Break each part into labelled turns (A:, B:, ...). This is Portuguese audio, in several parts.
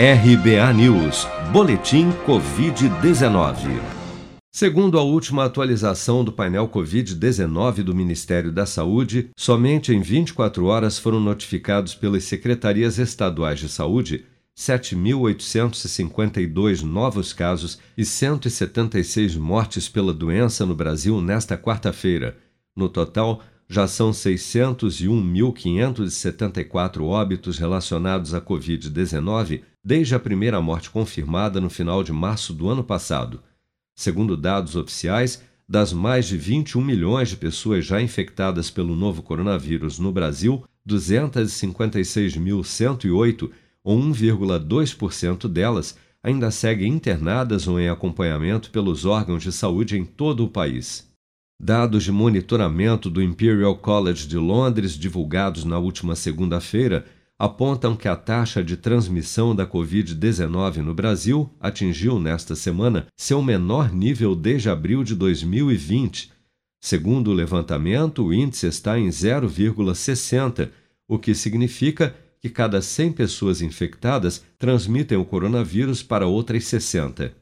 A: RBA News, Boletim Covid-19. Segundo a última atualização do painel Covid-19 do Ministério da Saúde, somente em 24 horas foram notificados pelas secretarias estaduais de saúde 7.852 novos casos e 176 mortes pela doença no Brasil nesta quarta-feira. No total, já são 601.574 óbitos relacionados à Covid-19 desde a primeira morte confirmada no final de março do ano passado. Segundo dados oficiais, das mais de 21 milhões de pessoas já infectadas pelo novo coronavírus no Brasil, 256.108 ou 1,2% delas, ainda seguem internadas ou em acompanhamento pelos órgãos de saúde em todo o país. Dados de monitoramento do Imperial College de Londres, divulgados na última segunda-feira, apontam que a taxa de transmissão da Covid-19 no Brasil atingiu nesta semana seu menor nível desde abril de 2020. Segundo o levantamento, o índice está em 0,60, o que significa que cada 100 pessoas infectadas transmitem o coronavírus para outras 60.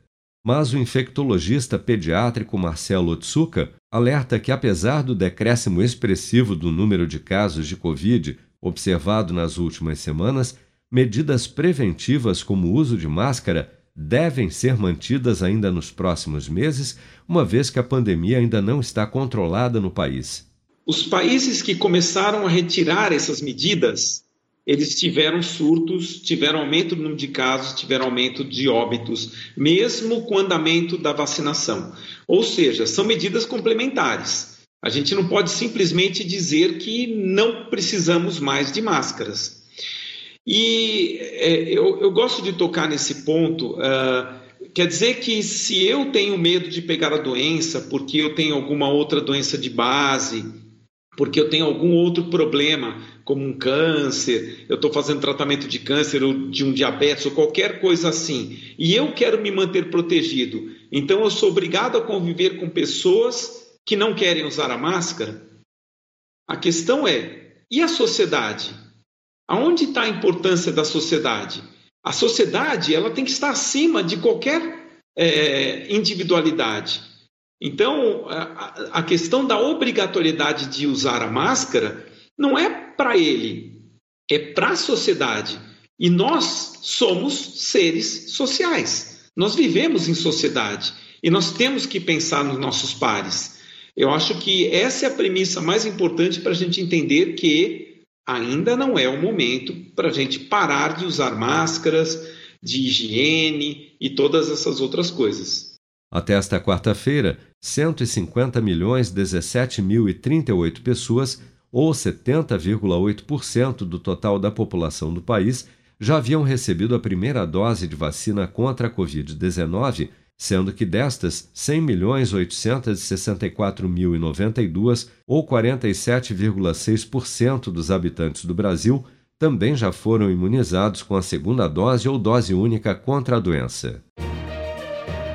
A: Mas o infectologista pediátrico Marcelo Otsuka alerta que, apesar do decréscimo expressivo do número de casos de Covid observado nas últimas semanas, medidas preventivas como o uso de máscara devem ser mantidas ainda nos próximos meses, uma vez que a pandemia ainda não está controlada no país.
B: Os países que começaram a retirar essas medidas eles tiveram surtos, tiveram aumento do número de casos, tiveram aumento de óbitos, mesmo com o andamento da vacinação. Ou seja, são medidas complementares. A gente não pode simplesmente dizer que não precisamos mais de máscaras. E é, eu, eu, gosto de tocar nesse ponto. Uh, quer dizer que se eu tenho medo de pegar a doença porque eu tenho alguma outra doença de base, porque eu tenho algum outro problema, como um câncer, eu estou fazendo tratamento de câncer ou de um diabetes ou qualquer coisa assim, e eu quero me manter protegido, então eu sou obrigado a conviver com pessoas que não querem usar a máscara? A questão é: e a sociedade? Aonde está a importância da sociedade? A sociedade ela tem que estar acima de qualquer é, individualidade. Então, a, questão da obrigatoriedade de usar a máscara não é para ele, é para a sociedade. E nós somos seres sociais. Nós vivemos em sociedade e nós temos que pensar nos nossos pares. Eu acho que essa é a premissa mais importante para a gente entender que ainda não é o momento para a gente parar de usar máscaras, de higiene e todas essas outras coisas.
A: Até esta quarta-feira, 150 milhões 17 mil e 38 pessoas, ou 70,8% do total da população do país, já haviam recebido a primeira dose de vacina contra a Covid-19, sendo que destas, 100 milhões 864 mil e 92, ou 47,6% dos habitantes do Brasil, também já foram imunizados com a segunda dose ou dose única contra a doença